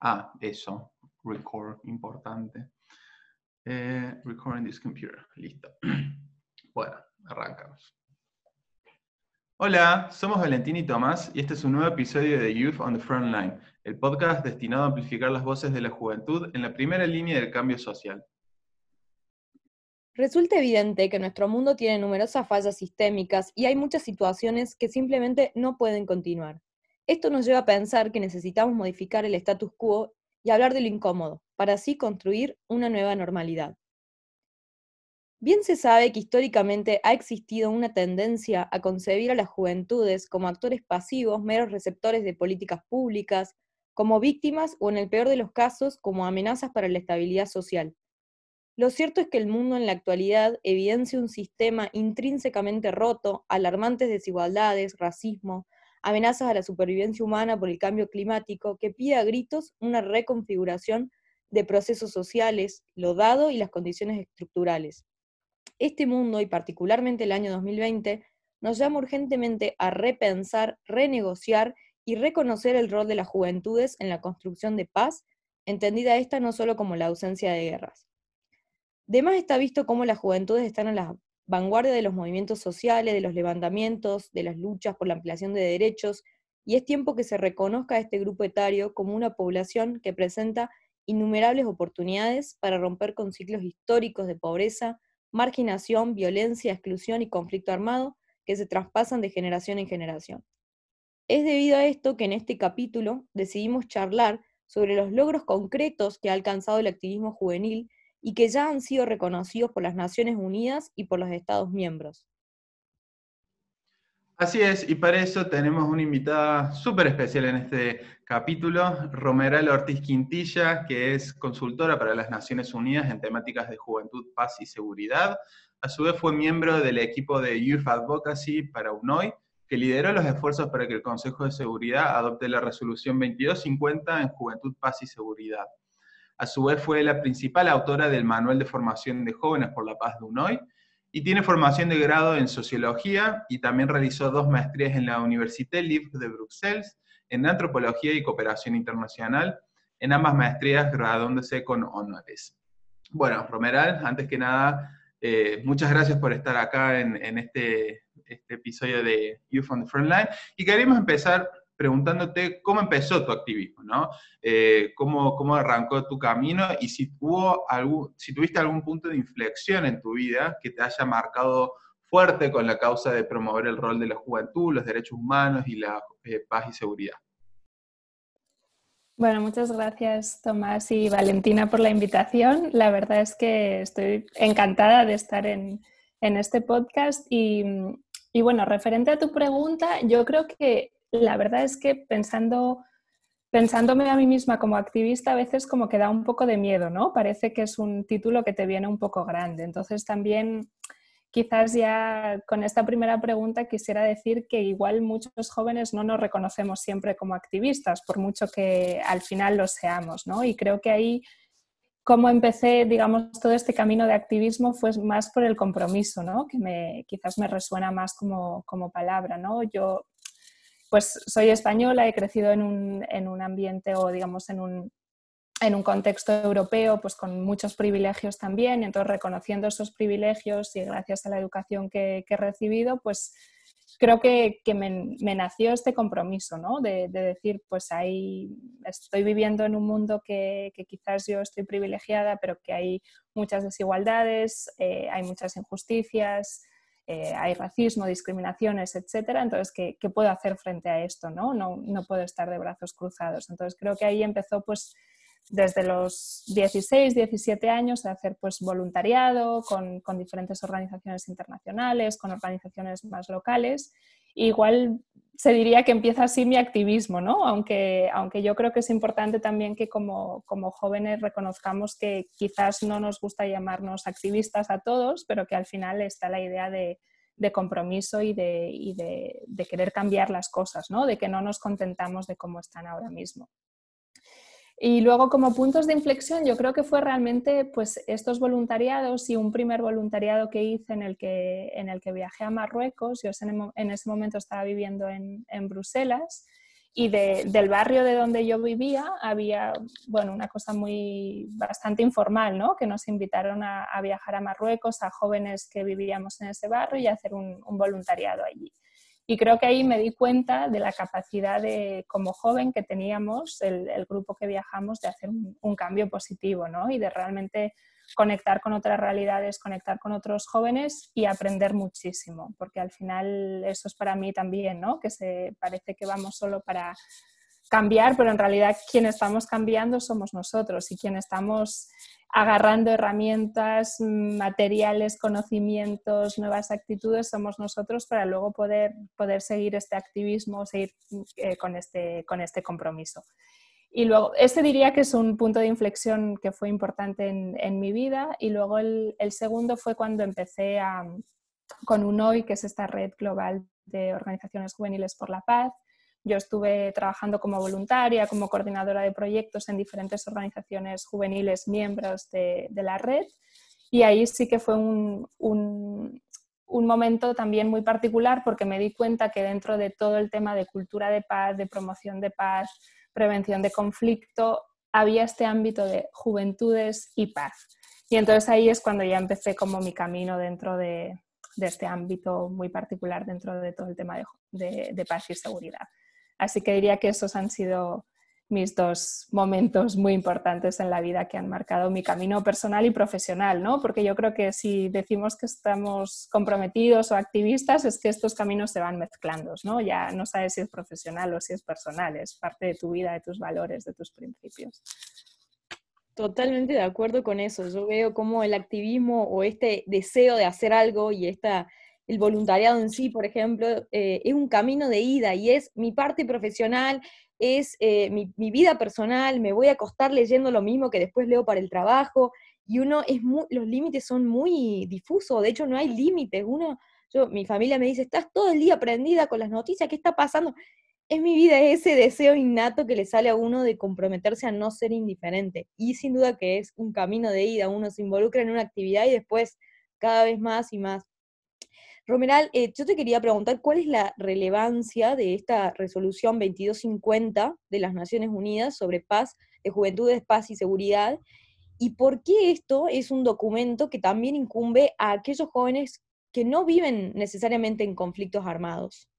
Ah, eso, record, importante. Eh, recording this computer, listo. Bueno, arrancamos. Hola, somos Valentín y Tomás y este es un nuevo episodio de Youth on the Front Line, el podcast destinado a amplificar las voces de la juventud en la primera línea del cambio social. Resulta evidente que nuestro mundo tiene numerosas fallas sistémicas y hay muchas situaciones que simplemente no pueden continuar. Esto nos lleva a pensar que necesitamos modificar el status quo y hablar de lo incómodo, para así construir una nueva normalidad. Bien se sabe que históricamente ha existido una tendencia a concebir a las juventudes como actores pasivos, meros receptores de políticas públicas, como víctimas o en el peor de los casos como amenazas para la estabilidad social. Lo cierto es que el mundo en la actualidad evidencia un sistema intrínsecamente roto, alarmantes desigualdades, racismo, amenazas a la supervivencia humana por el cambio climático, que pide a gritos una reconfiguración de procesos sociales, lo dado y las condiciones estructurales. Este mundo, y particularmente el año 2020, nos llama urgentemente a repensar, renegociar y reconocer el rol de las juventudes en la construcción de paz, entendida esta no solo como la ausencia de guerras. Además está visto cómo las juventudes están a la vanguardia de los movimientos sociales, de los levantamientos, de las luchas por la ampliación de derechos, y es tiempo que se reconozca a este grupo etario como una población que presenta innumerables oportunidades para romper con ciclos históricos de pobreza, marginación, violencia, exclusión y conflicto armado que se traspasan de generación en generación. Es debido a esto que en este capítulo decidimos charlar sobre los logros concretos que ha alcanzado el activismo juvenil y que ya han sido reconocidos por las Naciones Unidas y por los Estados miembros. Así es, y para eso tenemos una invitada súper especial en este capítulo, Romeral Ortiz Quintilla, que es consultora para las Naciones Unidas en temáticas de juventud, paz y seguridad. A su vez fue miembro del equipo de Youth Advocacy para UNOI, que lideró los esfuerzos para que el Consejo de Seguridad adopte la resolución 2250 en Juventud, Paz y Seguridad. A su vez fue la principal autora del Manual de Formación de Jóvenes por la Paz de UNOI y tiene formación de grado en Sociología y también realizó dos maestrías en la Université Libre de Bruselas en Antropología y Cooperación Internacional, en ambas maestrías graduándose con honores. Bueno, Romeral, antes que nada, eh, muchas gracias por estar acá en, este, este, episodio de Youth on the Frontline. Y queremos empezar preguntándote cómo empezó tu activismo, ¿no? Eh, cómo, cómo, arrancó tu camino y si, tuvo algún, si tuviste algún punto de inflexión en tu vida que te haya marcado fuerte con la causa de promover el rol de la juventud, los derechos humanos y la eh, paz y seguridad. Bueno, muchas gracias Tomás y Valentina por la invitación. La verdad es que estoy encantada de estar en, en este podcast y, y bueno, referente a tu pregunta, yo creo que la verdad es que pensando, pensándome a mí misma como activista, a veces como que da un poco de miedo, ¿no? Parece que es un título que te viene un poco grande. Entonces también quizás ya con esta primera pregunta quisiera decir que igual muchos jóvenes no nos reconocemos siempre como activistas, por mucho que al final lo seamos, ¿no? Y creo que ahí cómo empecé, digamos, todo este camino de activismo fue más por el compromiso, ¿no? Que me, quizás me resuena más como, como palabra, ¿no? Yo pues soy española, he crecido en un, ambiente o digamos en un, contexto europeo, pues con muchos privilegios también, entonces reconociendo esos privilegios y gracias a la educación que, he recibido, pues creo que, me, nació este compromiso, ¿no? De, decir, pues ahí estoy viviendo en un mundo que, quizás yo estoy privilegiada, pero que hay muchas desigualdades, eh, hay muchas injusticias, eh, hay racismo, discriminaciones, etcétera. Entonces, ¿qué, puedo hacer frente a esto? ¿no? ¿no? No, puedo estar de brazos cruzados. Entonces, creo que ahí empezó pues desde los 16, 17 años a hacer pues voluntariado con, diferentes organizaciones internacionales, con organizaciones más locales. Igual se diría que empieza así mi activismo, ¿no? Aunque, aunque yo creo que es importante también que como, como, jóvenes reconozcamos que quizás no nos gusta llamarnos activistas a todos, pero que al final está la idea de, de compromiso y, de, y de, de, querer cambiar las cosas, ¿no? De que no nos contentamos de cómo están ahora mismo. Y luego como puntos de inflexión yo creo que fue realmente pues estos voluntariados y un primer voluntariado que hice en el que, en el que viajé a Marruecos, yo en ese momento estaba viviendo en, en Bruselas y del barrio de donde yo vivía había, bueno, una cosa muy bastante informal, ¿no? Que nos invitaron a, viajar a Marruecos, a jóvenes que vivíamos en ese barrio y a hacer un, voluntariado allí. Y creo que ahí me di cuenta de la capacidad de, como joven que teníamos, el, grupo que viajamos, de hacer un, un, cambio positivo, ¿no? Y de realmente conectar con otras realidades, conectar con otros jóvenes y aprender muchísimo, porque al final eso es para mí también, ¿no? Que se parece que vamos solo para cambiar, pero en realidad quien estamos cambiando somos nosotros y quien estamos agarrando herramientas, materiales, conocimientos, nuevas actitudes, somos nosotros para luego poder, poder seguir este activismo, seguir eh, con, este, con este compromiso. Y luego, este diría que es un punto de inflexión que fue importante en, mi vida. Y luego el, segundo fue cuando empecé a, con UNOI, que es esta red global de organizaciones juveniles por la paz. Yo estuve trabajando como voluntaria, como coordinadora de proyectos en diferentes organizaciones juveniles miembros de, la red. Y ahí sí que fue un, un, un momento también muy particular porque me di cuenta que dentro de todo el tema de cultura de paz, de promoción de paz, prevención de conflicto, había este ámbito de juventudes y paz. Y entonces ahí es cuando ya empecé como mi camino dentro de, este ámbito muy particular, dentro de todo el tema de paz y seguridad. Así que diría que esos han sido mis dos momentos muy importantes en la vida que han marcado mi camino personal y profesional, ¿no? Porque yo creo que si decimos que estamos comprometidos o activistas es que estos caminos se van mezclando, ¿no? Ya no sabes si es profesional o si es personal, es parte de tu vida, de tus valores, de tus principios. Totalmente de acuerdo con eso. Yo veo como el activismo o este deseo de hacer algo y esta, el voluntariado en sí, por ejemplo, eh, es un camino de ida y es mi parte profesional, es eh, mi, vida personal, me voy a acostar leyendo lo mismo que después leo para el trabajo, y uno es muy, los límites son muy difusos, de hecho no hay límites, uno, yo, mi familia me dice, estás todo el día prendida con las noticias, ¿qué está pasando? Es mi vida ese deseo innato que le sale a uno de comprometerse a no ser indiferente, y sin duda que es un camino de ida, uno se involucra en una actividad y después cada vez más y más Romeral, eh, yo te quería preguntar cuál es la relevancia de esta resolución 2250 de las Naciones Unidas sobre paz, de paz y seguridad, y por qué esto es un documento que también incumbe a aquellos jóvenes que no viven necesariamente en conflictos armados.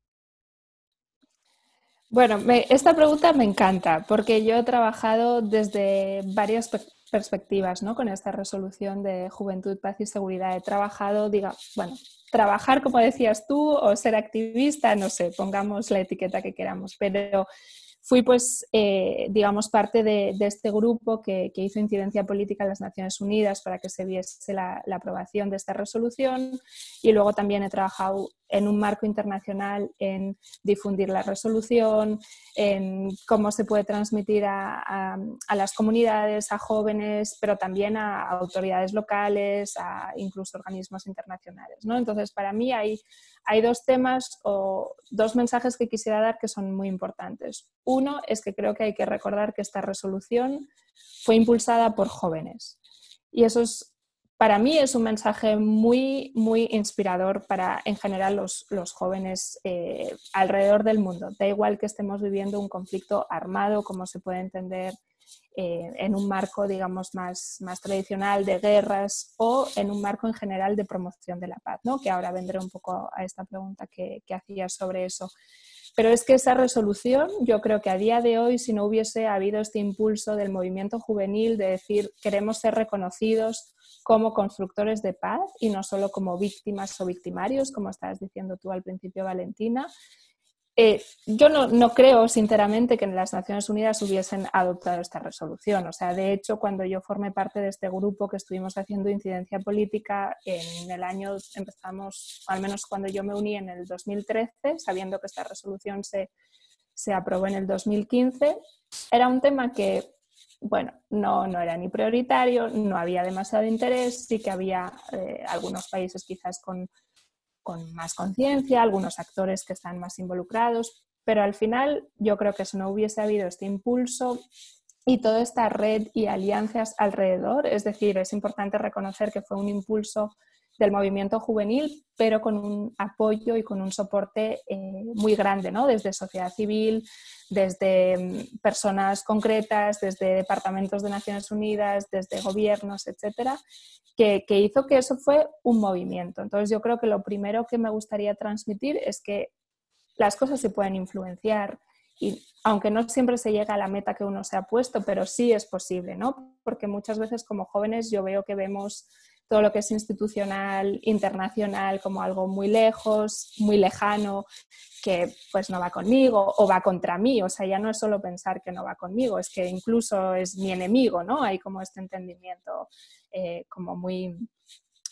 Bueno, esta pregunta me encanta porque yo he trabajado desde varias perspectivas ¿no? con esta resolución de juventud, paz y seguridad. He trabajado, diga, bueno, trabajar, como decías tú, o ser activista, no sé, pongamos la etiqueta que queramos, pero fui pues, eh, digamos, parte de, este grupo que, hizo incidencia política en las Naciones Unidas para que se viese la, aprobación de esta resolución. Y luego también he trabajado en un marco internacional en difundir la resolución, en cómo se puede transmitir a, las comunidades, a jóvenes, pero también a autoridades locales, a incluso organismos internacionales. ¿no? Entonces, para mí hay, hay dos temas o dos mensajes que quisiera dar que son muy importantes. Uno es que creo que hay que recordar que esta resolución fue impulsada por jóvenes. Y eso es para mí es un mensaje muy, muy inspirador para, en general, los, jóvenes eh, alrededor del mundo. Da igual que estemos viviendo un conflicto armado, como se puede entender eh, en un marco, digamos, más, más tradicional de guerras o en un marco en general de promoción de la paz, ¿no? que ahora vendré un poco a esta pregunta que, que hacías sobre eso. Pero es que esa resolución, yo creo que a día de hoy, si no hubiese habido este impulso del movimiento juvenil de decir queremos ser reconocidos como constructores de paz y no solo como víctimas o victimarios, como estabas diciendo tú al principio, Valentina. Eh, yo no, no, creo, sinceramente, que en las Naciones Unidas hubiesen adoptado esta resolución. O sea, de hecho, cuando yo formé parte de este grupo que estuvimos haciendo incidencia política, en el año empezamos, al menos cuando yo me uní en el 2013, sabiendo que esta resolución se, se aprobó en el 2015, era un tema que bueno, no, no era ni prioritario, no había demasiado interés, sí que había eh, algunos países quizás con, con más conciencia, algunos actores que están más involucrados, pero al final yo creo que si no hubiese habido este impulso y toda esta red y alianzas alrededor, es decir, es importante reconocer que fue un impulso del movimiento juvenil, pero con un apoyo y con un soporte eh, muy grande, ¿no? Desde sociedad civil, desde mm, personas concretas, desde departamentos de Naciones Unidas, desde gobiernos, etcétera, que, que hizo que eso fue un movimiento. Entonces yo creo que lo primero que me gustaría transmitir es que las cosas se pueden influenciar y aunque no siempre se llega a la meta que uno se ha puesto, pero sí es posible, ¿no? Porque muchas veces como jóvenes yo veo que vemos todo lo que es institucional, internacional, como algo muy lejos, muy lejano, que pues no va conmigo o va contra mí. O sea, ya no es solo pensar que no va conmigo, es que incluso es mi enemigo, ¿no? Hay como este entendimiento eh, como muy,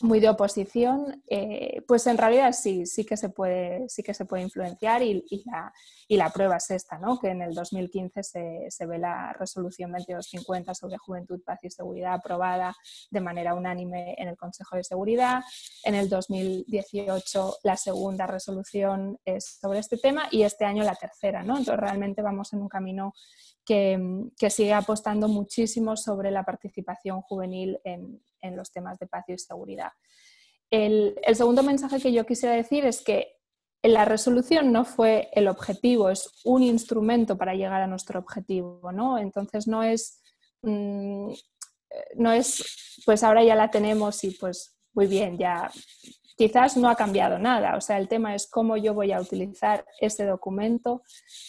muy de oposición, eh, pues en realidad sí, sí que se puede, sí que se puede influenciar y, la, y la, prueba es esta, ¿no? que en el 2015 se, se, ve la resolución 2250 sobre juventud, paz y seguridad aprobada de manera unánime en el Consejo de Seguridad. En el 2018 la segunda resolución es sobre este tema y este año la tercera. ¿no? Entonces realmente vamos en un camino que, sigue apostando muchísimo sobre la participación juvenil en, los temas de paz y seguridad. El, segundo mensaje que yo quisiera decir es que la resolución no fue el objetivo, es un instrumento para llegar a nuestro objetivo, ¿no? Entonces no es, mm, no es, pues ahora ya la tenemos y pues muy bien, ya quizás no ha cambiado nada. O sea, el tema es cómo yo voy a utilizar ese documento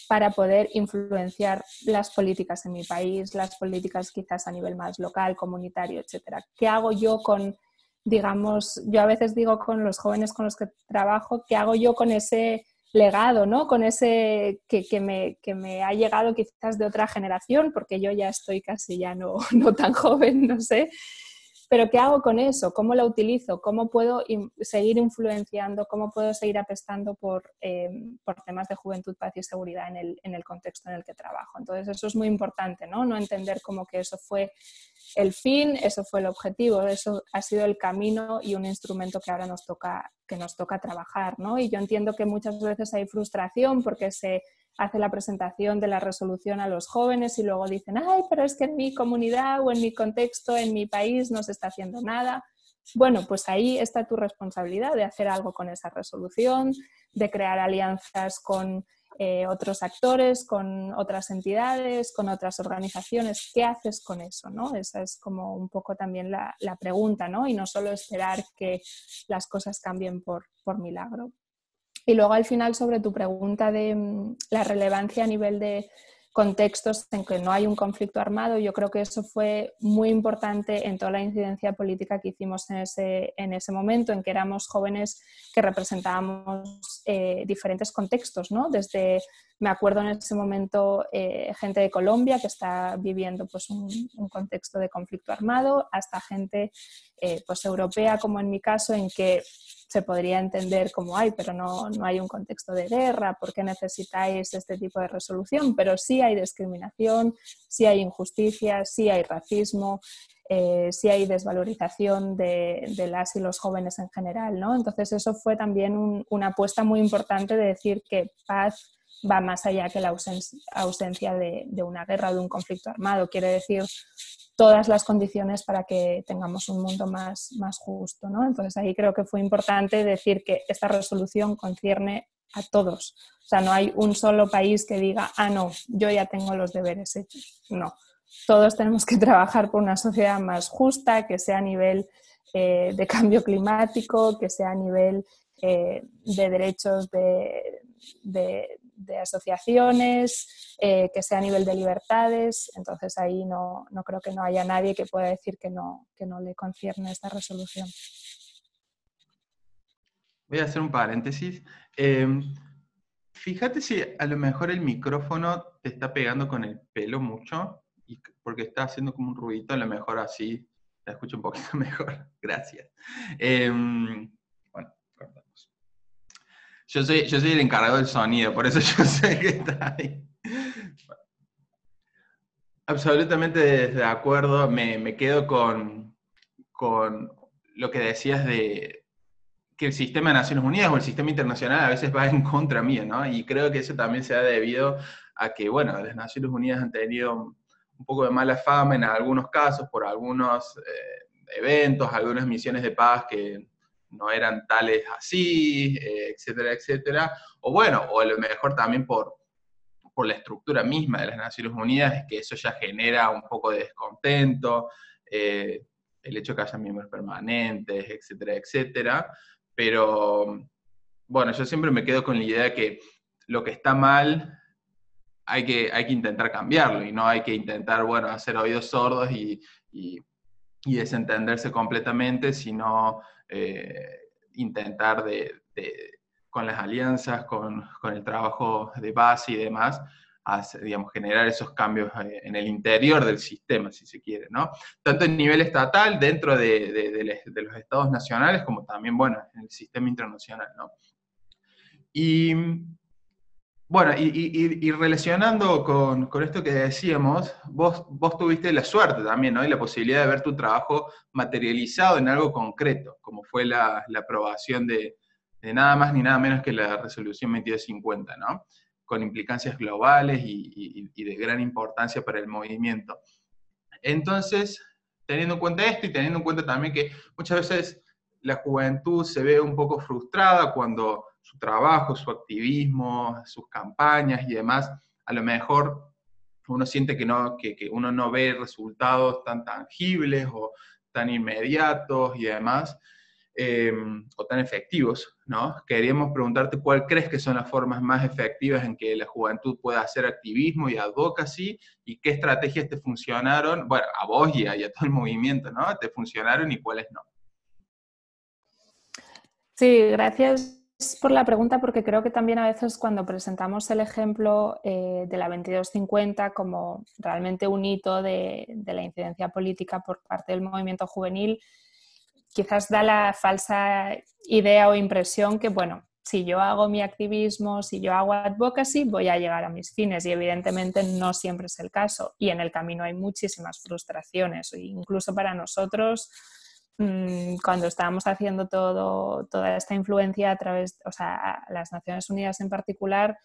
para poder influenciar las políticas en mi país, las políticas quizás a nivel más local, comunitario, etcétera. ¿Qué hago yo con, digamos, yo a veces digo con los jóvenes con los que trabajo, ¿qué hago yo con ese legado, ¿no? Con ese que, me, que, me, ha llegado quizás de otra generación, porque yo ya estoy casi ya no, no tan joven, no sé. Pero ¿qué hago con eso? ¿Cómo lo utilizo? ¿Cómo puedo seguir influenciando? ¿Cómo puedo seguir apestando por, em, por temas de juventud, paz y seguridad en el, en el, contexto en el que trabajo? Entonces eso es muy importante, ¿no? No entender como que eso fue el fin, eso fue el objetivo, eso ha sido el camino y un instrumento que ahora nos toca, que nos toca trabajar, ¿no? Y yo entiendo que muchas veces hay frustración porque se hace la presentación de la resolución a los jóvenes y luego dicen, ay, pero es que en mi comunidad o en mi contexto, en mi país no se está haciendo nada. Bueno, pues ahí está tu responsabilidad de hacer algo con esa resolución, de crear alianzas con eh, otros actores, con otras entidades, con otras organizaciones. ¿Qué haces con eso? ¿no? Esa es como un poco también la, pregunta, ¿no? Y no solo esperar que las cosas cambien por, por milagro. Y luego al final sobre tu pregunta de mm, la relevancia a nivel de contextos en que no hay un conflicto armado, yo creo que eso fue muy importante en toda la incidencia política que hicimos en ese, en ese momento, en que éramos jóvenes que representábamos eh, diferentes contextos, ¿no? Desde, me acuerdo en ese momento, eh, gente de Colombia que está viviendo pues, un, contexto de conflicto armado, hasta gente eh, pues, europea, como en mi caso, en que se podría entender como, hay, pero no, no hay un contexto de guerra, ¿por qué necesitáis este tipo de resolución? Pero sí hay discriminación, sí hay injusticia, sí hay racismo, eh, sí hay desvalorización de, las y los jóvenes en general, ¿no? Entonces eso fue también una apuesta muy importante de decir que paz va más allá que la ausencia, de, una guerra o de un conflicto armado. Quiere decir todas las condiciones para que tengamos un mundo más, justo. ¿no? Entonces ahí creo que fue importante decir que esta resolución concierne a todos. O sea, no hay un solo país que diga, ah, no, yo ya tengo los deberes hechos. No, todos tenemos que trabajar por una sociedad más justa, que sea a nivel eh, de cambio climático, que sea a nivel eh, de derechos de, de asociaciones, eh, que sea a nivel de libertades. Entonces ahí no, no, creo que no haya nadie que pueda decir que no, que no le concierne esta resolución. Voy a hacer un paréntesis. Em, fíjate si a lo mejor el micrófono te está pegando con el pelo mucho, y porque está haciendo como un ruidito, a lo mejor así te escucho un poquito mejor. Gracias. Em, yo soy, yo soy el encargado del sonido, por eso yo sé que está ahí. Absolutamente de acuerdo, me, me quedo con, con, lo que decías de que el sistema de Naciones Unidas o el sistema internacional a veces va en contra mío, ¿no? Y creo que eso también se ha debido a que, bueno, las Naciones Unidas han tenido un poco de mala fama en algunos casos por algunos eh, eventos, algunas misiones de paz que no eran tales así, eh, etcétera, etcétera. O bueno, o lo mejor también por, por la estructura misma de las Naciones Unidas, es que eso ya genera un poco de descontento, eh, el hecho que haya miembros permanentes, etcétera, etcétera. Pero bueno, yo siempre me quedo con la idea de que lo que está mal hay que, hay que intentar cambiarlo y no hay que intentar, bueno, hacer oídos sordos y, y, desentenderse completamente, sino eh, intentar de, con las alianzas, con, con, el trabajo de base y demás, digamos, generar esos cambios eh, en el interior del sistema, si se quiere, ¿no? Tanto en nivel estatal, dentro de, de los estados nacionales, como también, bueno, en el sistema internacional, ¿no? Y bueno, y, relacionando con, esto que decíamos, vos, tuviste la suerte también, ¿no? Y la posibilidad de ver tu trabajo materializado en algo concreto, como fue la, aprobación de, nada más ni nada menos que la resolución 2250, ¿no? Con implicancias globales y, y de gran importancia para el movimiento. Entonces, teniendo en cuenta esto y teniendo en cuenta también que muchas veces la juventud se ve un poco frustrada cuando su trabajo, su activismo, sus campañas y demás, a lo mejor uno siente que, no, que, uno no ve resultados tan tangibles o tan inmediatos y demás, eh, o tan efectivos, ¿no? Queríamos preguntarte cuál crees que son las formas más efectivas en que la juventud pueda hacer activismo y advocacy, y qué estrategias te funcionaron, bueno, a vos y a todo el movimiento, ¿no? Te funcionaron y cuáles no. Sí, gracias por la pregunta porque creo que también a veces cuando presentamos el ejemplo eh, de la 2250 como realmente un hito de, la incidencia política por parte del movimiento juvenil, quizás da la falsa idea o impresión que, bueno, si yo hago mi activismo, si yo hago advocacy, voy a llegar a mis fines y evidentemente no siempre es el caso. Y en el camino hay muchísimas frustraciones, incluso para nosotros Mm, cuando estábamos haciendo todo, toda esta influencia a través, o sea, las Naciones Unidas en particular,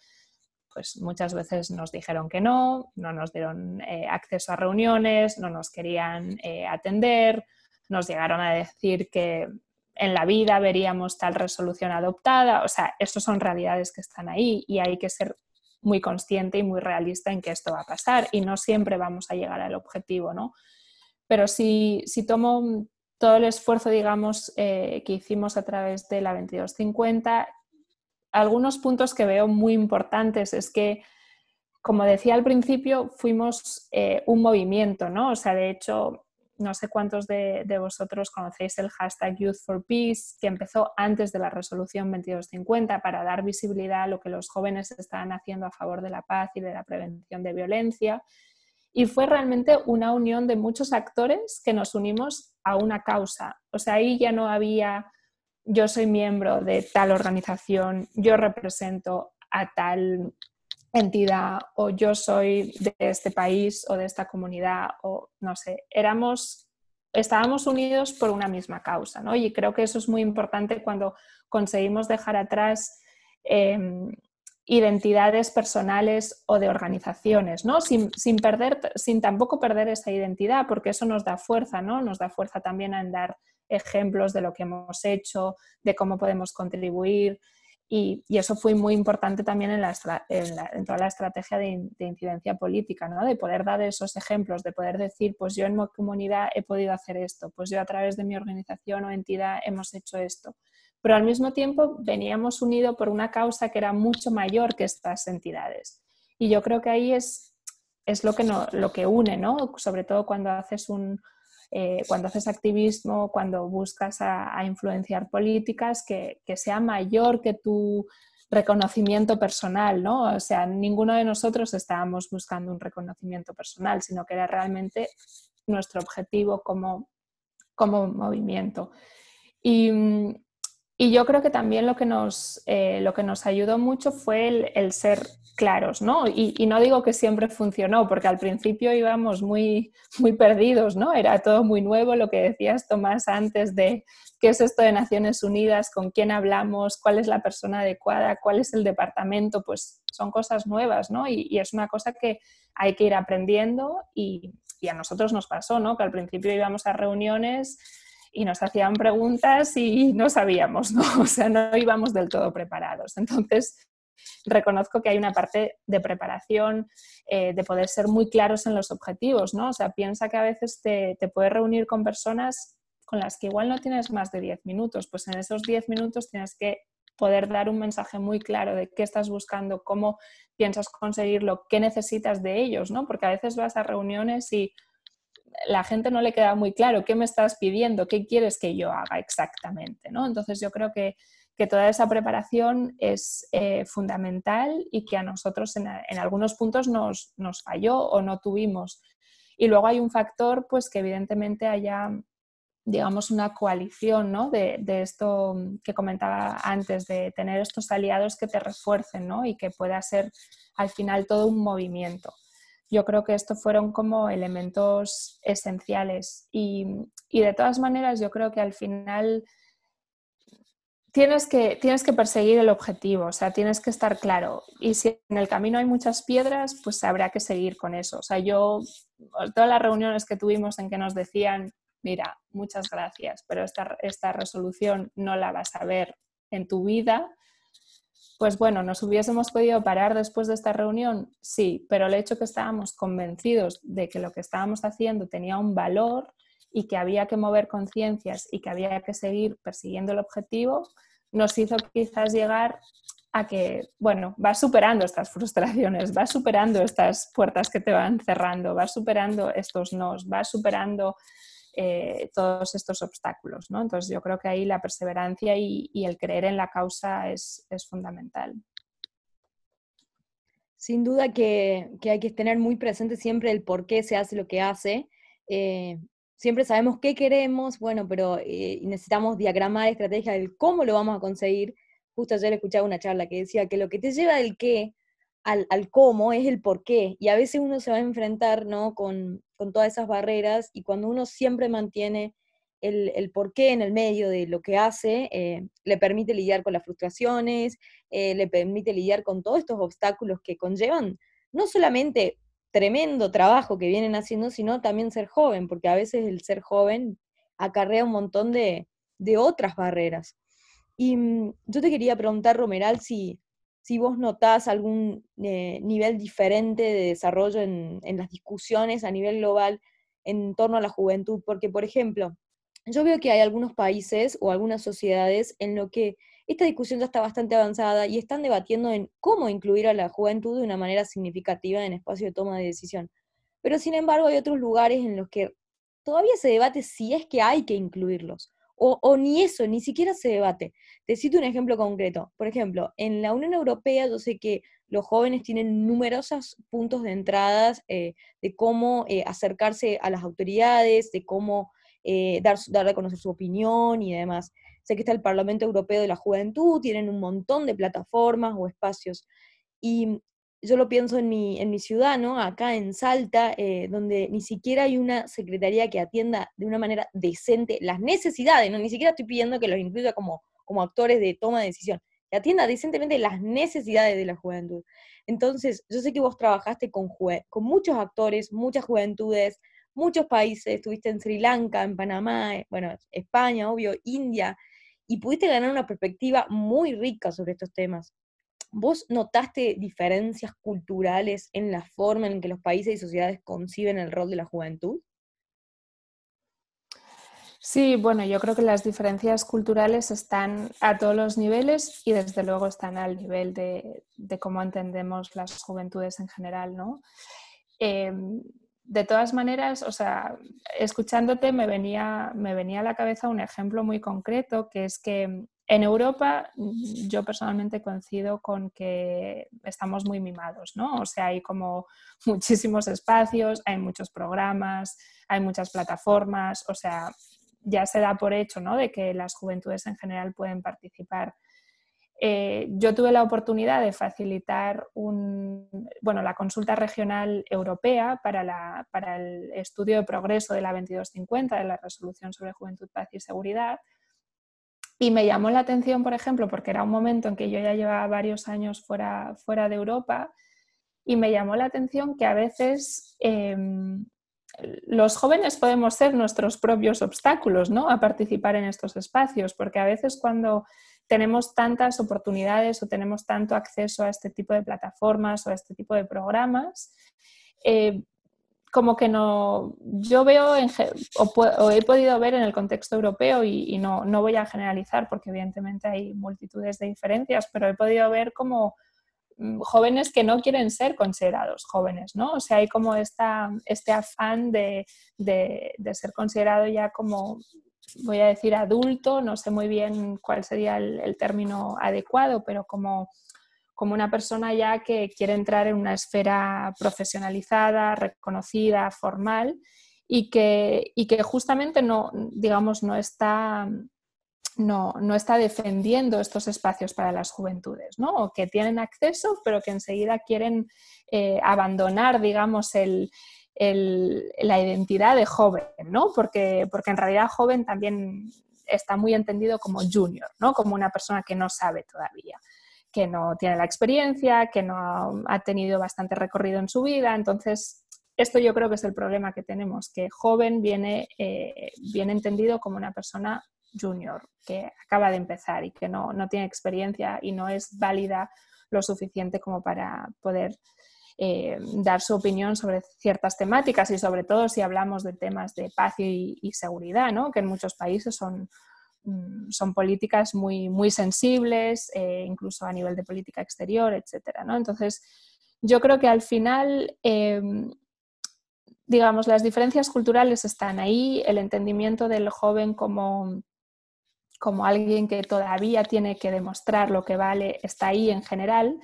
pues muchas veces nos dijeron que no, no nos dieron eh, acceso a reuniones, no nos querían eh, atender, nos llegaron a decir que en la vida veríamos tal resolución adoptada, o sea, esas son realidades que están ahí y hay que ser muy consciente y muy realista en que esto va a pasar y no siempre vamos a llegar al objetivo, ¿no? Pero si, si tomo todo el esfuerzo, digamos, eh, que hicimos a través de la 2250, algunos puntos que veo muy importantes es que, como decía al principio, fuimos eh, un movimiento, ¿no? O sea, de hecho, no sé cuántos de, vosotros conocéis el hashtag Youth for Peace, que empezó antes de la resolución 2250 para dar visibilidad a lo que los jóvenes estaban haciendo a favor de la paz y de la prevención de violencia. Y fue realmente una unión de muchos actores que nos unimos a una causa. O sea, ahí ya no había yo soy miembro de tal organización, yo represento a tal entidad o yo soy de este país o de esta comunidad o no sé, éramos, estábamos unidos por una misma causa, ¿no? Y creo que eso es muy importante cuando conseguimos dejar atrás em, identidades personales o de organizaciones, ¿no? Sin, perder, sin tampoco perder esa identidad, porque eso nos da fuerza, ¿no? Nos da fuerza también a dar ejemplos de lo que hemos hecho, de cómo podemos contribuir. Y, eso fue muy importante también en, la, en, toda la estrategia de, de, incidencia política, ¿no? de poder dar esos ejemplos, de poder decir, pues yo en mi comunidad he podido hacer esto, pues yo a través de mi organización o entidad hemos hecho esto pero al mismo tiempo veníamos unidos por una causa que era mucho mayor que estas entidades. Y yo creo que ahí es, es lo, que no, lo que une, ¿no? sobre todo cuando haces, un, eh, cuando haces activismo, cuando buscas a, influenciar políticas, que, que, sea mayor que tu reconocimiento personal, ¿no? O sea, ninguno de nosotros estábamos buscando un reconocimiento personal, sino que era realmente nuestro objetivo como, como movimiento. Y, y yo creo que también lo que nos, eh, lo que nos ayudó mucho fue el, ser claros, ¿no? Y, no digo que siempre funcionó, porque al principio íbamos muy, muy perdidos, ¿no? Era todo muy nuevo, lo que decías Tomás antes de qué es esto de Naciones Unidas, con quién hablamos, cuál es la persona adecuada, cuál es el departamento, pues son cosas nuevas, ¿no? Y, es una cosa que hay que ir aprendiendo y a nosotros nos pasó, ¿no? Que al principio íbamos a reuniones y nos hacían preguntas y no sabíamos, ¿no? O sea, no íbamos del todo preparados. Entonces, reconozco que hay una parte de preparación, eh, de poder ser muy claros en los objetivos, ¿no? O sea, piensa que a veces te, te puedes reunir con personas con las que igual no tienes más de 10 minutos, pues en esos 10 minutos tienes que poder dar un mensaje muy claro de qué estás buscando, cómo piensas conseguirlo, qué necesitas de ellos, ¿no? Porque a veces vas a reuniones y la gente no le queda muy claro qué me estás pidiendo, qué quieres que yo haga exactamente, ¿no? Entonces yo creo que, toda esa preparación es eh, fundamental y que a nosotros en, algunos puntos nos, nos, falló o no tuvimos. Y luego hay un factor, pues que evidentemente haya digamos, una coalición ¿no? de, esto que comentaba antes, de tener estos aliados que te refuercen ¿no? y que pueda ser al final todo un movimiento. Yo creo que estos fueron como elementos esenciales y, de todas maneras yo creo que al final tienes que, tienes que perseguir el objetivo, o sea, tienes que estar claro. Y si en el camino hay muchas piedras, pues habrá que seguir con eso. O sea, yo, todas las reuniones que tuvimos en que nos decían, mira, muchas gracias, pero esta, esta resolución no la vas a ver en tu vida, pues bueno, ¿nos hubiésemos podido parar después de esta reunión? Sí, pero el hecho que estábamos convencidos de que lo que estábamos haciendo tenía un valor y que había que mover conciencias y que había que seguir persiguiendo el objetivo, nos hizo quizás llegar a que, bueno, vas superando estas frustraciones, vas superando estas puertas que te van cerrando, vas superando estos nos, vas superando eh, todos estos obstáculos. ¿no? Entonces yo creo que ahí la perseverancia y, el creer en la causa es, fundamental. Sin duda que, hay que tener muy presente siempre el por qué se hace lo que hace. Eh, siempre sabemos qué queremos, bueno, pero eh, necesitamos diagramar estrategia del cómo lo vamos a conseguir. Justo ayer escuchaba una charla que decía que lo que te lleva del qué al, al, cómo es el por qué. Y a veces uno se va a enfrentar ¿no? con, con todas esas barreras y cuando uno siempre mantiene el, el porqué en el medio de lo que hace, eh, le permite lidiar con las frustraciones, eh, le permite lidiar con todos estos obstáculos que conllevan no solamente tremendo trabajo que vienen haciendo, sino también ser joven, porque a veces el ser joven acarrea un montón de, de otras barreras. Y mm, yo te quería preguntar, Romeral, si, si vos notás algún eh, nivel diferente de desarrollo en, las discusiones a nivel global en torno a la juventud, porque, por ejemplo, yo veo que hay algunos países o algunas sociedades en lo que esta discusión ya está bastante avanzada y están debatiendo en cómo incluir a la juventud de una manera significativa en espacio de toma de decisión. Pero sin embargo hay otros lugares en los que todavía se debate si es que hay que incluirlos. O, ni eso, ni siquiera se debate. Te cito un ejemplo concreto. Por ejemplo, en la Unión Europea yo sé que los jóvenes tienen numerosos puntos de entradas eh, de cómo eh, acercarse a las autoridades, de cómo eh, dar, dar a conocer su opinión y demás. Sé que está el Parlamento Europeo de la Juventud, tienen un montón de plataformas o espacios. Yo lo pienso en mi, ciudad, ¿no? Acá en Salta, eh, donde ni siquiera hay una secretaría que atienda de una manera decente las necesidades, ¿no? Ni siquiera estoy pidiendo que los incluya como, como actores de toma de decisión, que atienda decentemente las necesidades de la juventud. Entonces, yo sé que vos trabajaste con, con muchos actores, muchas juventudes, muchos países, estuviste en Sri Lanka, en Panamá, eh, bueno, España, obvio, India, y pudiste ganar una perspectiva muy rica sobre estos temas. ¿Vos notaste diferencias culturales en la forma en que los países y sociedades conciben el rol de la juventud? Sí, bueno, yo creo que las diferencias culturales están a todos los niveles y desde luego están al nivel de, cómo entendemos las juventudes en general, ¿no? Em, de todas maneras, o sea, escuchándote me venía, me venía a la cabeza un ejemplo muy concreto, que es que en Europa, mm, yo personalmente coincido con que estamos muy mimados, ¿no? O sea, hay como muchísimos espacios, hay muchos programas, hay muchas plataformas, o sea, ya se da por hecho, ¿no? De que las juventudes en general pueden participar. Eh, yo tuve la oportunidad de facilitar un, bueno, la consulta regional europea para, para el estudio de progreso de la 2250, de la resolución sobre juventud, paz y seguridad, y me llamó la atención, por ejemplo, porque era un momento en que yo ya llevaba varios años fuera, fuera de Europa, y me llamó la atención que a veces em, los jóvenes podemos ser nuestros propios obstáculos ¿no? a participar en estos espacios, porque a veces cuando tenemos tantas oportunidades o tenemos tanto acceso a este tipo de plataformas o a este tipo de programas, eh, como que no, yo veo o, he podido ver en el contexto europeo y, no, no, voy a generalizar porque evidentemente hay multitudes de diferencias, pero he podido ver como mm, jóvenes que no quieren ser considerados jóvenes, ¿no? O sea, hay como este afán de, de ser considerado ya como voy a decir adulto, no sé muy bien cuál sería el, término adecuado, pero como, como, una persona ya que quiere entrar en una esfera profesionalizada, reconocida, formal y que, y que justamente no, digamos, no está, no, no, está defendiendo estos espacios para las juventudes, ¿no? O que tienen acceso, pero que enseguida quieren eh, abandonar, digamos, el, la identidad de joven, ¿no? Porque, porque en realidad joven también está muy entendido como junior, ¿no? Como una persona que no sabe todavía, que no tiene la experiencia, que no ha tenido bastante recorrido en su vida. Entonces, esto yo creo que es el problema que tenemos, que joven viene, eh, entendido como una persona junior, que acaba de empezar y que no, no tiene experiencia y no es válida lo suficiente como para poder eh, dar su opinión sobre ciertas temáticas y sobre todo si hablamos de temas de paz y, seguridad, ¿no? que en muchos países son, son políticas muy, muy sensibles, eh, incluso a nivel de política exterior, etc. ¿no? Entonces, yo creo que al final, em, digamos, las diferencias culturales están ahí, el entendimiento del joven como como alguien que todavía tiene que demostrar lo que vale está ahí en general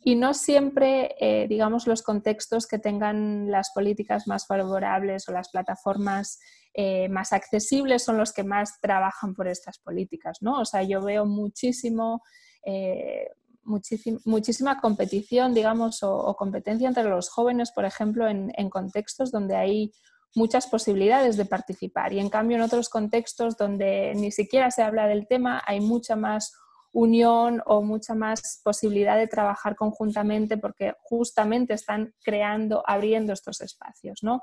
y no siempre, eh, digamos, los contextos que tengan las políticas más favorables o las plataformas eh, más accesibles son los que más trabajan por estas políticas, ¿no? O sea, yo veo muchísimo, eh, muchísima competición, digamos, o, competencia entre los jóvenes, por ejemplo, en, en contextos donde hay muchas posibilidades de participar y en cambio en otros contextos donde ni siquiera se habla del tema hay mucha más unión o mucha más posibilidad de trabajar conjuntamente porque justamente están creando, abriendo estos espacios, ¿no?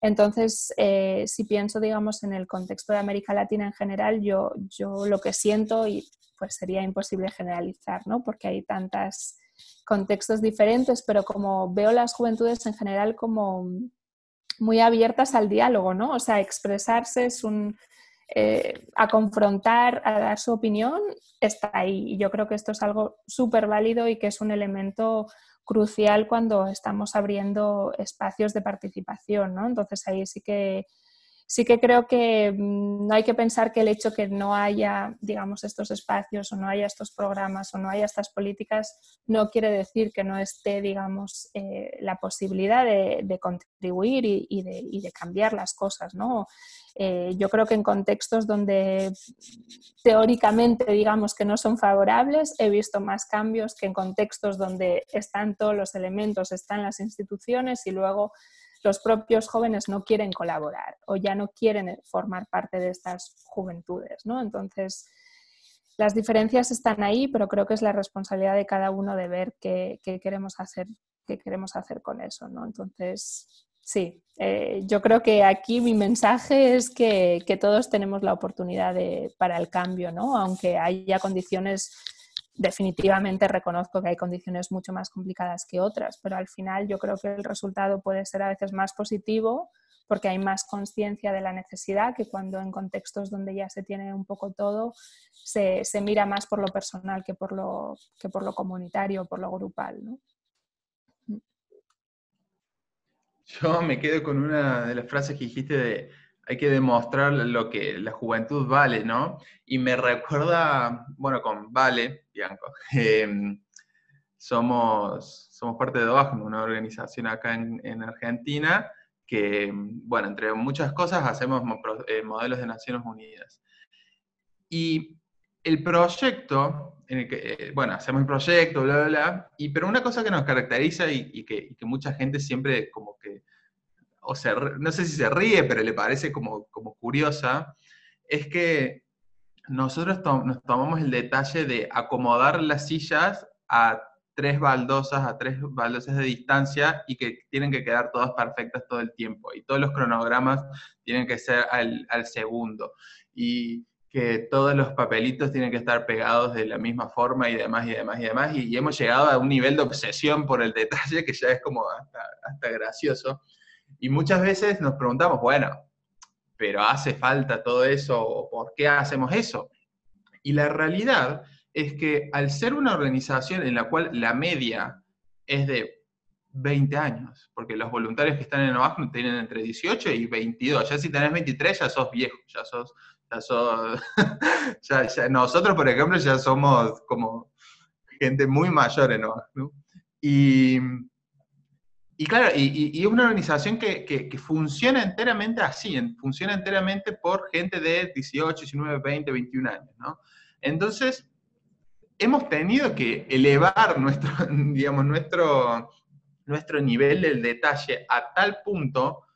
Entonces, eh, si pienso, digamos, en el contexto de América Latina en general, yo, yo lo que siento, y pues sería imposible generalizar, ¿no? Porque hay tantos contextos diferentes, pero como veo las juventudes en general como muy abiertas al diálogo, ¿no? O sea, expresarse es un, eh, a confrontar, a dar su opinión, está ahí. Y yo creo que esto es algo súper válido y que es un elemento crucial cuando estamos abriendo espacios de participación, ¿no? Entonces ahí sí que sí que creo que mm, no hay que pensar que el hecho que no haya, digamos, estos espacios o no haya estos programas o no haya estas políticas no quiere decir que no esté, digamos, eh, la posibilidad de, contribuir y, de, cambiar las cosas, ¿no? Eh, yo creo que en contextos donde teóricamente digamos que no son favorables, he visto más cambios que en contextos donde están todos los elementos, están las instituciones y luego los propios jóvenes no quieren colaborar o ya no quieren formar parte de estas juventudes, ¿no? Entonces, las diferencias están ahí, pero creo que es la responsabilidad de cada uno de ver qué, queremos hacer, qué queremos hacer con eso, ¿no? Entonces, sí, eh, yo creo que aquí mi mensaje es que, todos tenemos la oportunidad para el cambio, ¿no? Aunque haya condiciones definitivamente reconozco que hay condiciones mucho más complicadas que otras, pero al final yo creo que el resultado puede ser a veces más positivo porque hay más conciencia de la necesidad que cuando en contextos donde ya se tiene un poco todo se, mira más por lo personal que por lo, que por lo comunitario, por lo grupal. Yo me quedo con una de las frases que dijiste de hay que demostrar lo que la juventud vale, ¿no? Y me recuerda, bueno, con Vale, Bianco, em, somos, somos parte de DOAGM, una organización acá en, Argentina, que, bueno, entre muchas cosas hacemos eh, modelos de Naciones Unidas. Y el proyecto, eh, bueno, hacemos el proyecto, bla, bla, bla, y, pero una cosa que nos caracteriza y que mucha gente siempre como que o sea, no sé si se ríe, pero le parece como, como curiosa, es que nosotros nos tomamos el detalle de acomodar las sillas a tres baldosas a tres baldosas de distancia y que tienen que quedar todas perfectas todo el tiempo. Y todos los cronogramas tienen que ser al, al segundo. Y que todos los papelitos tienen que estar pegados de la misma forma y demás y demás y demás. Y, hemos llegado a un nivel de obsesión por el detalle que ya es como hasta, hasta gracioso. Y muchas veces nos preguntamos, bueno, pero ¿hace falta todo eso o por qué hacemos eso? Y la realidad es que al ser una organización en la cual la media es de 20 años, porque los voluntarios que están en OACNU tienen entre 18 y 22, ya si tenés 23 ya sos viejo, ya sos, ya sos, ya, nosotros por ejemplo ya somos como gente muy mayor en OACNU. Y, y claro, y, es una organización que, que, funciona enteramente así, funciona enteramente por gente de 18, 19, 20, 21 años, ¿no? Entonces, hemos tenido que elevar nuestro, digamos, nuestro, nuestro nivel del detalle a tal punto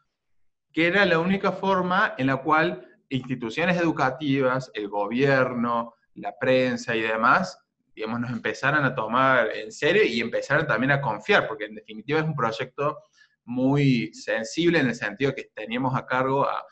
que era la única forma en la cual instituciones educativas, el gobierno, la prensa y demás, digamos, nos empezaran a tomar en serio y empezaran también a confiar, porque en definitiva es un proyecto muy sensible en el sentido que teníamos a cargo a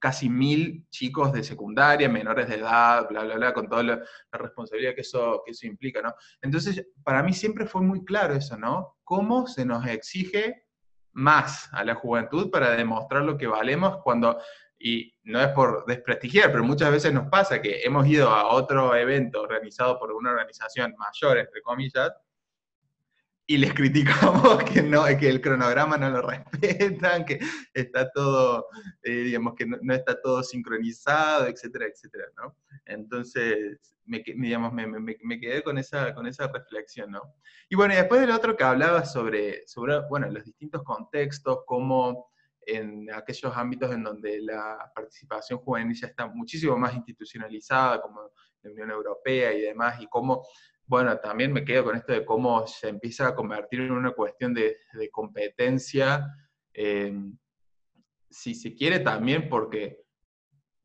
casi mil chicos de secundaria, menores de edad, bla, bla, bla, con toda la, responsabilidad que eso, que eso implica, ¿no? Entonces, para mí siempre fue muy claro eso, ¿no? Cómo se nos exige más a la juventud para demostrar lo que valemos cuando, y no es por desprestigiar, pero muchas veces nos pasa que hemos ido a otro evento organizado por una organización mayor, entre comillas, y les criticamos que, no, que el cronograma no lo respetan, que está todo, eh, digamos, que no, está todo sincronizado, etcétera, etcétera, ¿no? Entonces, me, digamos, me, me, me, quedé con esa, con esa reflexión, ¿no? Y bueno, y después del otro que hablaba sobre, sobre, bueno, los distintos contextos, cómo en aquellos ámbitos en donde la participación juvenil ya está muchísimo más institucionalizada, como la Unión Europea y demás, y cómo bueno, también me quedo con esto de cómo se empieza a convertir en una cuestión de, competencia, si se quiere también porque,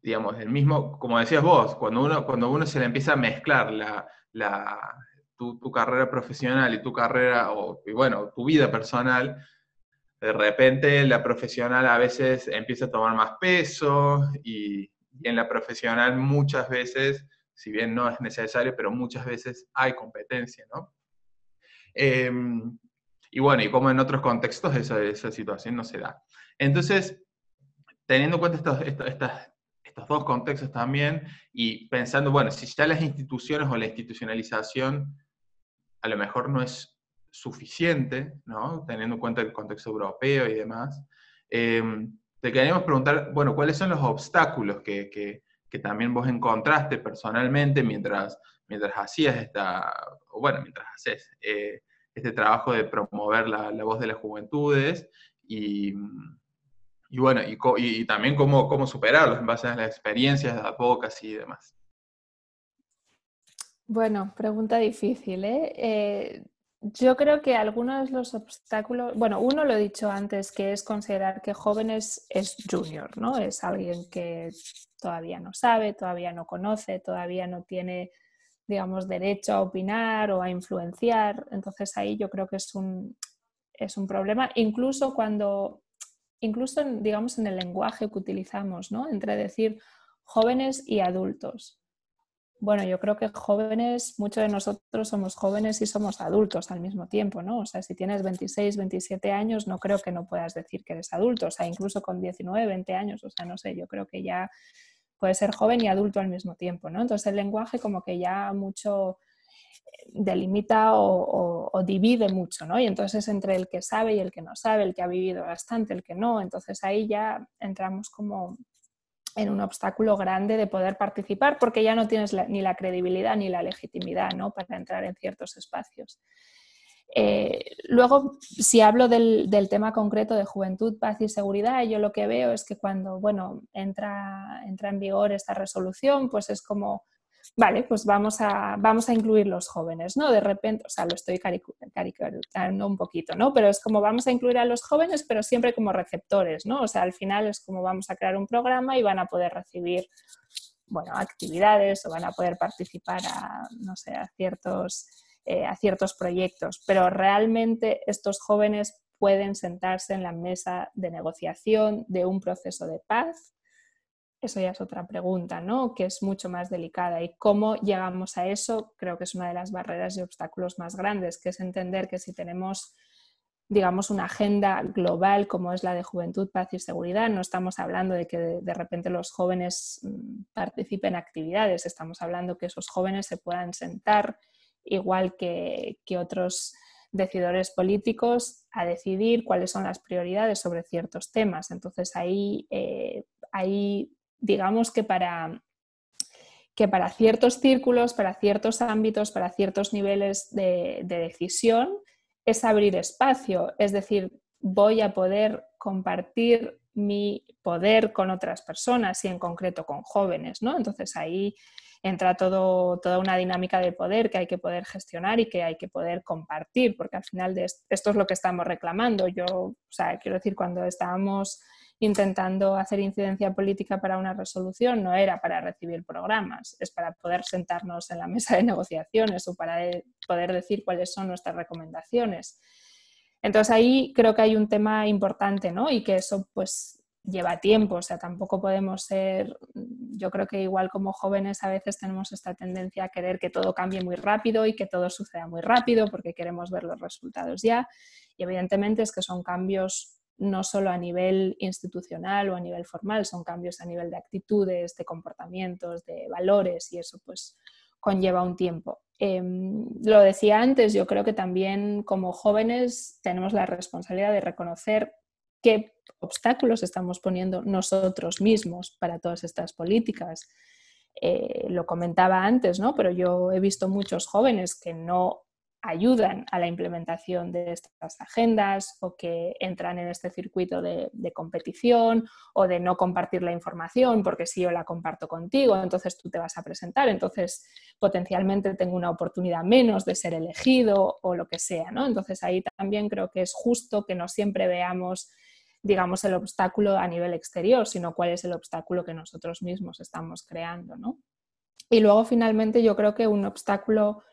digamos, el mismo, como decías vos, cuando uno, cuando uno se le empieza a mezclar la, la tu, carrera profesional y tu carrera, o, y bueno, tu vida personal, de repente la profesional a veces empieza a tomar más peso y, en la profesional muchas veces si bien no es necesario, pero muchas veces hay competencia, ¿no? Em, y bueno, y como en otros contextos esa, esa situación no se da. Entonces, teniendo en cuenta estos, estos dos contextos también, y pensando, bueno, si ya las instituciones o la institucionalización a lo mejor no es suficiente, ¿no? Teniendo en cuenta el contexto europeo y demás, em, te queríamos preguntar, bueno, ¿cuáles son los obstáculos que, que, que también vos encontraste personalmente mientras, mientras hacías esta, bueno, mientras haces eh, este trabajo de promover la, voz de las juventudes y, y bueno, y, y, también cómo, cómo superarlos en base a las experiencias de pocas y demás. Bueno, pregunta difícil, ¿eh? ¿eh? Yo creo que algunos de los obstáculos, bueno, uno lo he dicho antes, que es considerar que jóvenes es junior, ¿no? Es alguien que todavía no sabe, todavía no conoce, todavía no tiene, digamos, derecho a opinar o a influenciar. Entonces ahí yo creo que es un, es un problema, incluso cuando, incluso digamos en el lenguaje que utilizamos, ¿no? Entre decir jóvenes y adultos. Bueno, yo creo que jóvenes, muchos de nosotros somos jóvenes y somos adultos al mismo tiempo, ¿no? O sea, si tienes 26, 27 años, no creo que no puedas decir que eres adulto, o sea, incluso con 19, 20 años, o sea, no sé, yo creo que ya puede ser joven y adulto al mismo tiempo, ¿no? Entonces el lenguaje como que ya mucho delimita o, divide mucho, ¿no? Y entonces entre el que sabe y el que no sabe, el que ha vivido bastante, el que no, entonces ahí ya entramos como en un obstáculo grande de poder participar porque ya no tienes ni la credibilidad ni la legitimidad, ¿no? Para entrar en ciertos espacios. Eh, luego, si hablo del, tema concreto de juventud, paz y seguridad, yo lo que veo es que cuando bueno, entra, entra en vigor esta resolución, pues es como, vale, pues vamos a, vamos a incluir los jóvenes, ¿no? De repente, o sea, lo estoy caricaturando un poquito, ¿no? Pero es como vamos a incluir a los jóvenes, pero siempre como receptores, ¿no? O sea, al final es como vamos a crear un programa y van a poder recibir, bueno, actividades o van a poder participar a, no sé, a ciertos eh, a ciertos proyectos, pero realmente estos jóvenes pueden sentarse en la mesa de negociación de un proceso de paz. Eso ya es otra pregunta, ¿no? Que es mucho más delicada. Y cómo llegamos a eso, creo que es una de las barreras y obstáculos más grandes, que es entender que si tenemos digamos, una agenda global como es la de juventud, paz y seguridad. No estamos hablando de que de, repente los jóvenes mm, participen en actividades, estamos hablando que esos jóvenes se puedan sentar igual que, otros decidores políticos a decidir cuáles son las prioridades sobre ciertos temas. Entonces ahí, eh, digamos que para, que para ciertos círculos, para ciertos ámbitos, para ciertos niveles de decisión, es abrir espacio, es decir, voy a poder compartir mi poder con otras personas y en concreto con jóvenes, ¿no? Entonces ahí entra todo, toda una dinámica de poder que hay que poder gestionar y que hay que poder compartir, porque al final de esto es lo que estamos reclamando. Yo, o sea, quiero decir, cuando estábamos intentando hacer incidencia política para una resolución no era para recibir programas, es para poder sentarnos en la mesa de negociaciones o para poder decir cuáles son nuestras recomendaciones. Entonces ahí creo que hay un tema importante, ¿no? Y que eso pues lleva tiempo, o sea, tampoco podemos ser, yo creo que igual como jóvenes a veces tenemos esta tendencia a querer que todo cambie muy rápido y que todo suceda muy rápido porque queremos ver los resultados ya. Y evidentemente es que son cambios no solo a nivel institucional o a nivel formal, son cambios a nivel de actitudes, de comportamientos, de valores y eso pues conlleva un tiempo. Em, lo decía antes, yo creo que también como jóvenes tenemos la responsabilidad de reconocer qué obstáculos estamos poniendo nosotros mismos para todas estas políticas. Eh, lo comentaba antes, ¿no? pero yo he visto muchos jóvenes que no ayudan a la implementación de estas agendas o que entran en este circuito de, competición o de no compartir la información porque si yo la comparto contigo, entonces tú te vas a presentar, entonces potencialmente tengo una oportunidad menos de ser elegido o lo que sea, ¿no? Entonces ahí también creo que es justo que no siempre veamos digamos, el obstáculo a nivel exterior, sino cuál es el obstáculo que nosotros mismos estamos creando, ¿no? Y luego, finalmente, yo creo que un obstáculo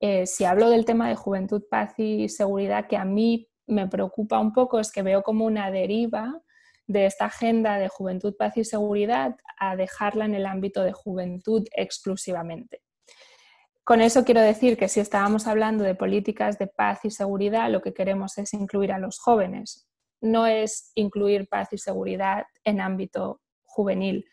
eh, si hablo del tema de juventud, paz y seguridad, que a mí me preocupa un poco, es que veo como una deriva de esta agenda de juventud, paz y seguridad a dejarla en el ámbito de juventud exclusivamente. Con eso quiero decir que si estábamos hablando de políticas de paz y seguridad, lo que queremos es incluir a los jóvenes, no es incluir paz y seguridad en ámbito juvenil.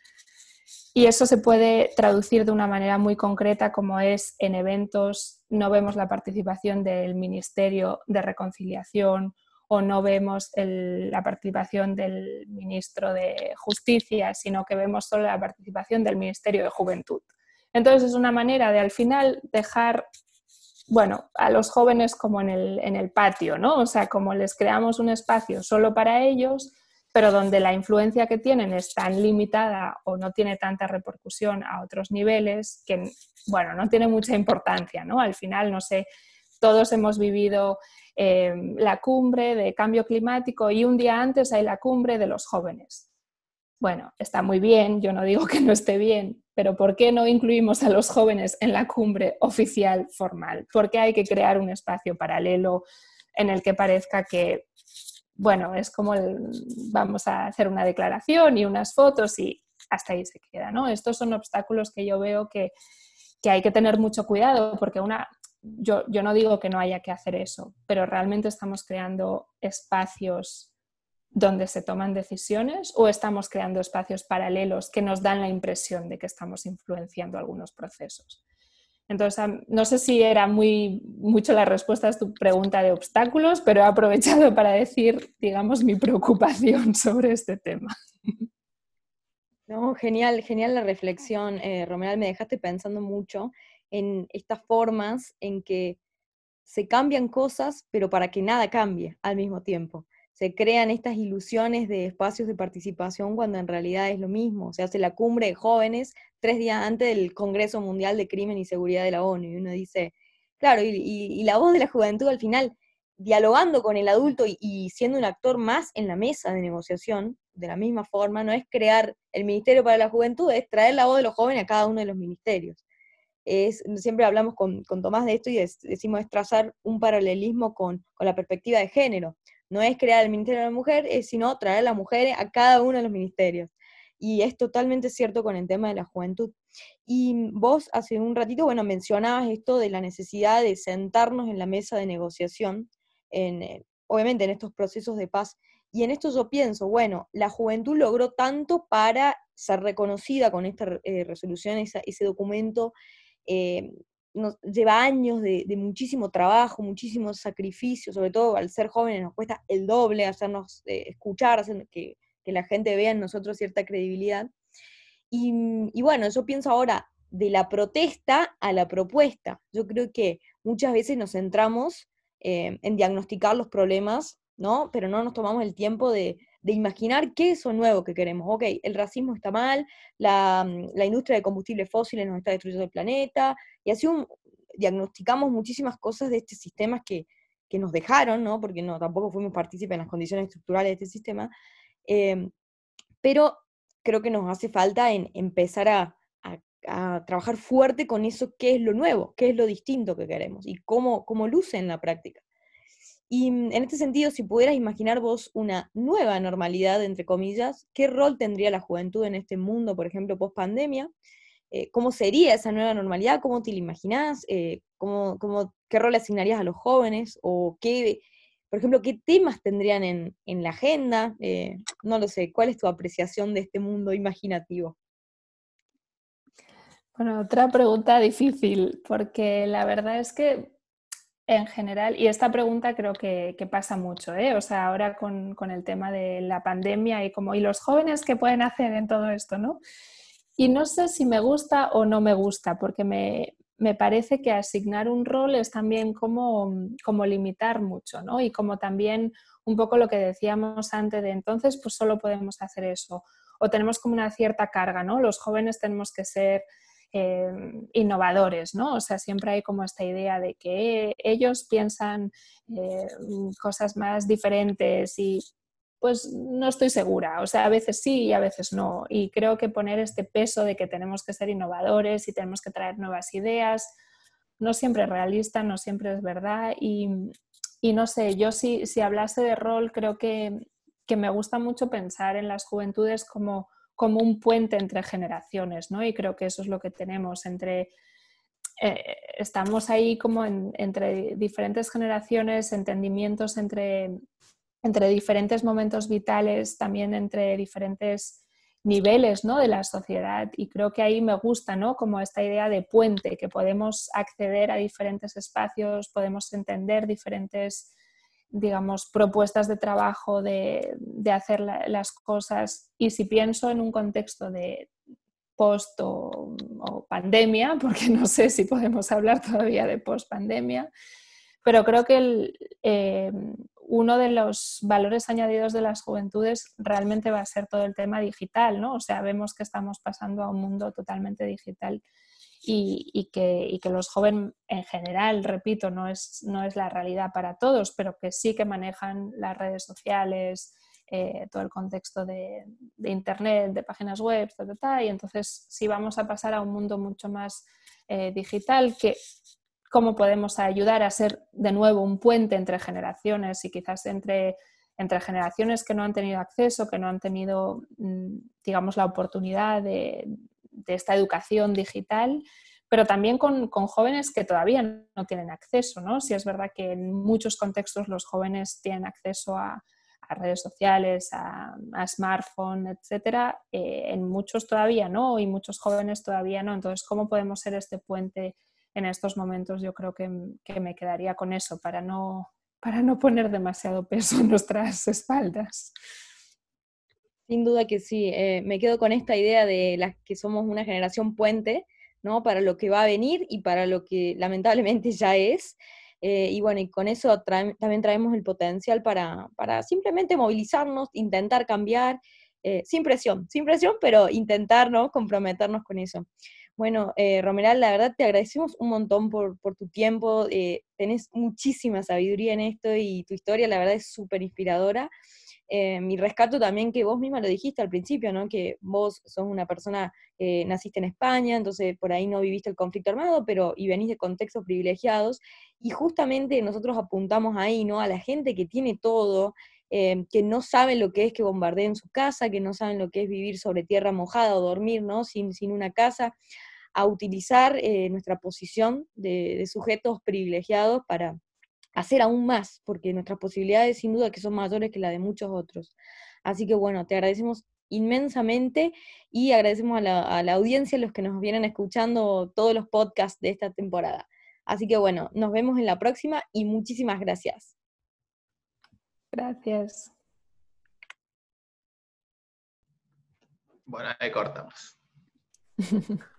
Y eso se puede traducir de una manera muy concreta como es en eventos no vemos la participación del Ministerio de Reconciliación o no vemos la participación del Ministro de Justicia, sino que vemos solo la participación del Ministerio de Juventud. Entonces es una manera de al final dejar bueno, a los jóvenes como en el, en el patio, ¿no? O sea, como les creamos un espacio solo para ellos, pero donde la influencia que tienen es tan limitada o no tiene tanta repercusión a otros niveles que, bueno, no tiene mucha importancia, ¿no? Al final, no sé, todos hemos vivido eh, la cumbre de cambio climático y un día antes hay la cumbre de los jóvenes. Bueno, está muy bien, yo no digo que no esté bien, pero ¿por qué no incluimos a los jóvenes en la cumbre oficial formal? ¿Por qué hay que crear un espacio paralelo en el que parezca que bueno, es como vamos a hacer una declaración y unas fotos y hasta ahí se queda, ¿no? Estos son obstáculos que yo veo que, hay que tener mucho cuidado porque una, yo, no digo que no haya que hacer eso, pero realmente estamos creando espacios donde se toman decisiones o estamos creando espacios paralelos que nos dan la impresión de que estamos influenciando algunos procesos. Entonces, no sé si era muy mucho la respuesta a tu pregunta de obstáculos, pero he aprovechado para decir, digamos, mi preocupación sobre este tema. No, genial, genial la reflexión, eh, Romeral, me dejaste pensando mucho en estas formas en que se cambian cosas, pero para que nada cambie al mismo tiempo se crean estas ilusiones de espacios de participación cuando en realidad es lo mismo. Se hace la cumbre de jóvenes tres días antes del Congreso Mundial de Crimen y Seguridad de la ONU. Y uno dice, claro, y, la voz de la juventud al final, dialogando con el adulto y, siendo un actor más en la mesa de negociación, de la misma forma, no es crear el Ministerio para la Juventud, es traer la voz de los jóvenes a cada uno de los ministerios. es, siempre hablamos con, Tomás de esto y decimos es trazar un paralelismo con, la perspectiva de género. No es crear el Ministerio de la Mujer, sino traer a las mujeres a cada uno de los ministerios. Y es totalmente cierto con el tema de la juventud. Y vos hace un ratito, bueno, mencionabas esto de la necesidad de sentarnos en la mesa de negociación, en, eh, obviamente en estos procesos de paz. Y en esto yo pienso, bueno, la juventud logró tanto para ser reconocida con esta eh, resolución, ese documento eh, nos, lleva años de, muchísimo trabajo, muchísimo sacrificio, sobre todo al ser jóvenes nos cuesta el doble hacernos eh, escuchar, hacer que, la gente vea en nosotros cierta credibilidad. Y, bueno, yo pienso ahora de la protesta a la propuesta. Yo creo que muchas veces nos centramos eh, en diagnosticar los problemas, ¿no? Pero no nos tomamos el tiempo de, de imaginar qué es eso nuevo que queremos. Ok, el racismo está mal, la, mm, industria de combustibles fósiles nos está destruyendo el planeta, y así diagnosticamos muchísimas cosas de este sistema que, nos dejaron, ¿no? porque no, tampoco fuimos partícipes en las condiciones estructurales de este sistema, em, pero creo que nos hace falta empezar a, a, trabajar fuerte con eso, qué es lo nuevo, qué es lo distinto que queremos y cómo, cómo luce en la práctica. Y mm, en este sentido, si pudieras imaginar vos una nueva normalidad, entre comillas, ¿qué rol tendría la juventud en este mundo, por ejemplo, post pandemia? Eh, ¿Cómo sería esa nueva normalidad? ¿Cómo te la imaginás? Eh, ¿cómo, qué rol asignarías a los jóvenes? ¿O qué, por ejemplo, qué temas tendrían en, la agenda? Eh, no lo sé, ¿cuál es tu apreciación de este mundo imaginativo? Bueno, otra pregunta difícil, porque la verdad es que en general, y esta pregunta creo que, pasa mucho, ¿eh? o sea, ahora con, el tema de la pandemia y como, ¿y los jóvenes qué pueden hacer en todo esto? ¿no? Y no sé si me gusta o no me gusta, porque me, parece que asignar un rol es también como, como limitar mucho, ¿no? Y como también un poco lo que decíamos antes de entonces, pues solo podemos hacer eso. O tenemos como una cierta carga, ¿no? Los jóvenes tenemos que ser Em, innovadores, ¿no? O sea, siempre hay como esta idea de que ellos piensan eh, cosas más diferentes y pues no estoy segura, o sea, a veces sí y a veces no. Y creo que poner este peso de que tenemos que ser innovadores y tenemos que traer nuevas ideas, no siempre es realista, no siempre es verdad. Y, no sé, yo si, si hablase de rol, creo que, que me gusta mucho pensar en las juventudes como como un puente entre generaciones, ¿no? Y creo que eso es lo que tenemos entre... Eh, estamos ahí como entre diferentes generaciones, entendimientos entre, entre diferentes momentos vitales, también entre diferentes niveles ¿no? de la sociedad y creo que ahí me gusta ¿no? como esta idea de puente, que podemos acceder a diferentes espacios, podemos entender diferentes digamos, propuestas de trabajo, de, hacer las cosas. Y si pienso en un contexto de post o, pandemia, porque no sé si podemos hablar todavía de post pandemia, pero creo que eh, uno de los valores añadidos de las juventudes realmente va a ser todo el tema digital, ¿no? O sea, vemos que estamos pasando a un mundo totalmente digital y, que, los jóvenes en general, repito, no es, no es la realidad para todos, pero que sí que manejan las redes sociales, eh, todo el contexto de, Internet, de páginas web, y entonces si vamos a pasar a un mundo mucho más eh, digital, que cómo podemos ayudar a ser de nuevo un puente entre generaciones y quizás entre, entre generaciones que no han tenido acceso, que no han tenido, mm, digamos, la oportunidad de, de esta educación digital, pero también con, jóvenes que todavía no tienen acceso, ¿no? Si es verdad que en muchos contextos los jóvenes tienen acceso a, redes sociales, a, a smartphone, etcétera, eh, en muchos todavía no, y muchos jóvenes todavía no. Entonces, ¿cómo podemos ser este puente en estos momentos? Yo creo que, me quedaría con eso para no, para no poner demasiado peso en nuestras espaldas. Sin duda que sí, eh, me quedo con esta idea de las que somos una generación puente, ¿no? Para lo que va a venir y para lo que lamentablemente ya es. Eh, y bueno, y con eso también traemos el potencial para, simplemente movilizarnos, intentar cambiar, eh, sin presión, sin presión, pero intentar, ¿no? Comprometernos con eso. Bueno, Romeral, la verdad te agradecemos un montón por, por tu tiempo, tenés muchísima sabiduría en esto y tu historia, la verdad, es súper inspiradora. Eh, mi rescato también que vos misma lo dijiste al principio, ¿no? Que vos sos una persona, que naciste en España, entonces por ahí no viviste el conflicto armado, pero y venís de contextos privilegiados, y justamente nosotros apuntamos ahí, ¿no? A la gente que tiene todo, eh, que no saben lo que es que bombardeen su casa, que no saben lo que es vivir sobre tierra mojada o dormir, ¿no? Sin, sin una casa, a utilizar eh, nuestra posición de sujetos privilegiados para hacer aún más, porque nuestras posibilidades sin duda que son mayores que las de muchos otros. Así que bueno, te agradecemos inmensamente y agradecemos a la, audiencia, a los que nos vienen escuchando todos los podcasts de esta temporada. Así que bueno, nos vemos en la próxima y muchísimas gracias. Gracias. Bueno, ahí cortamos.